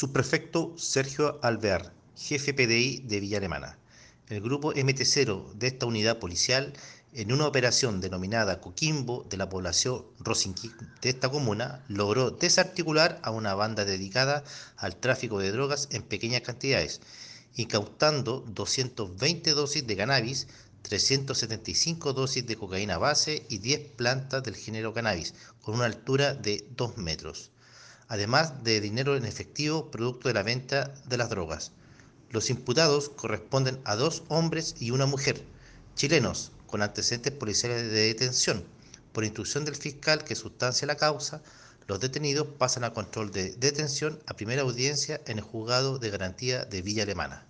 Subprefecto Sergio Alvear, jefe PDI de Villa Alemana. El grupo MT0 de esta unidad policial, en una operación denominada Coquimbo de la población Rosinqui de esta comuna, logró desarticular a una banda dedicada al tráfico de drogas en pequeñas cantidades, incautando 220 dosis de cannabis, 375 dosis de cocaína base y 10 plantas del género cannabis, con una altura de 2 metros además de dinero en efectivo producto de la venta de las drogas. Los imputados corresponden a dos hombres y una mujer, chilenos, con antecedentes policiales de detención. Por instrucción del fiscal que sustancia la causa, los detenidos pasan a control de detención a primera audiencia en el juzgado de garantía de Villa Alemana.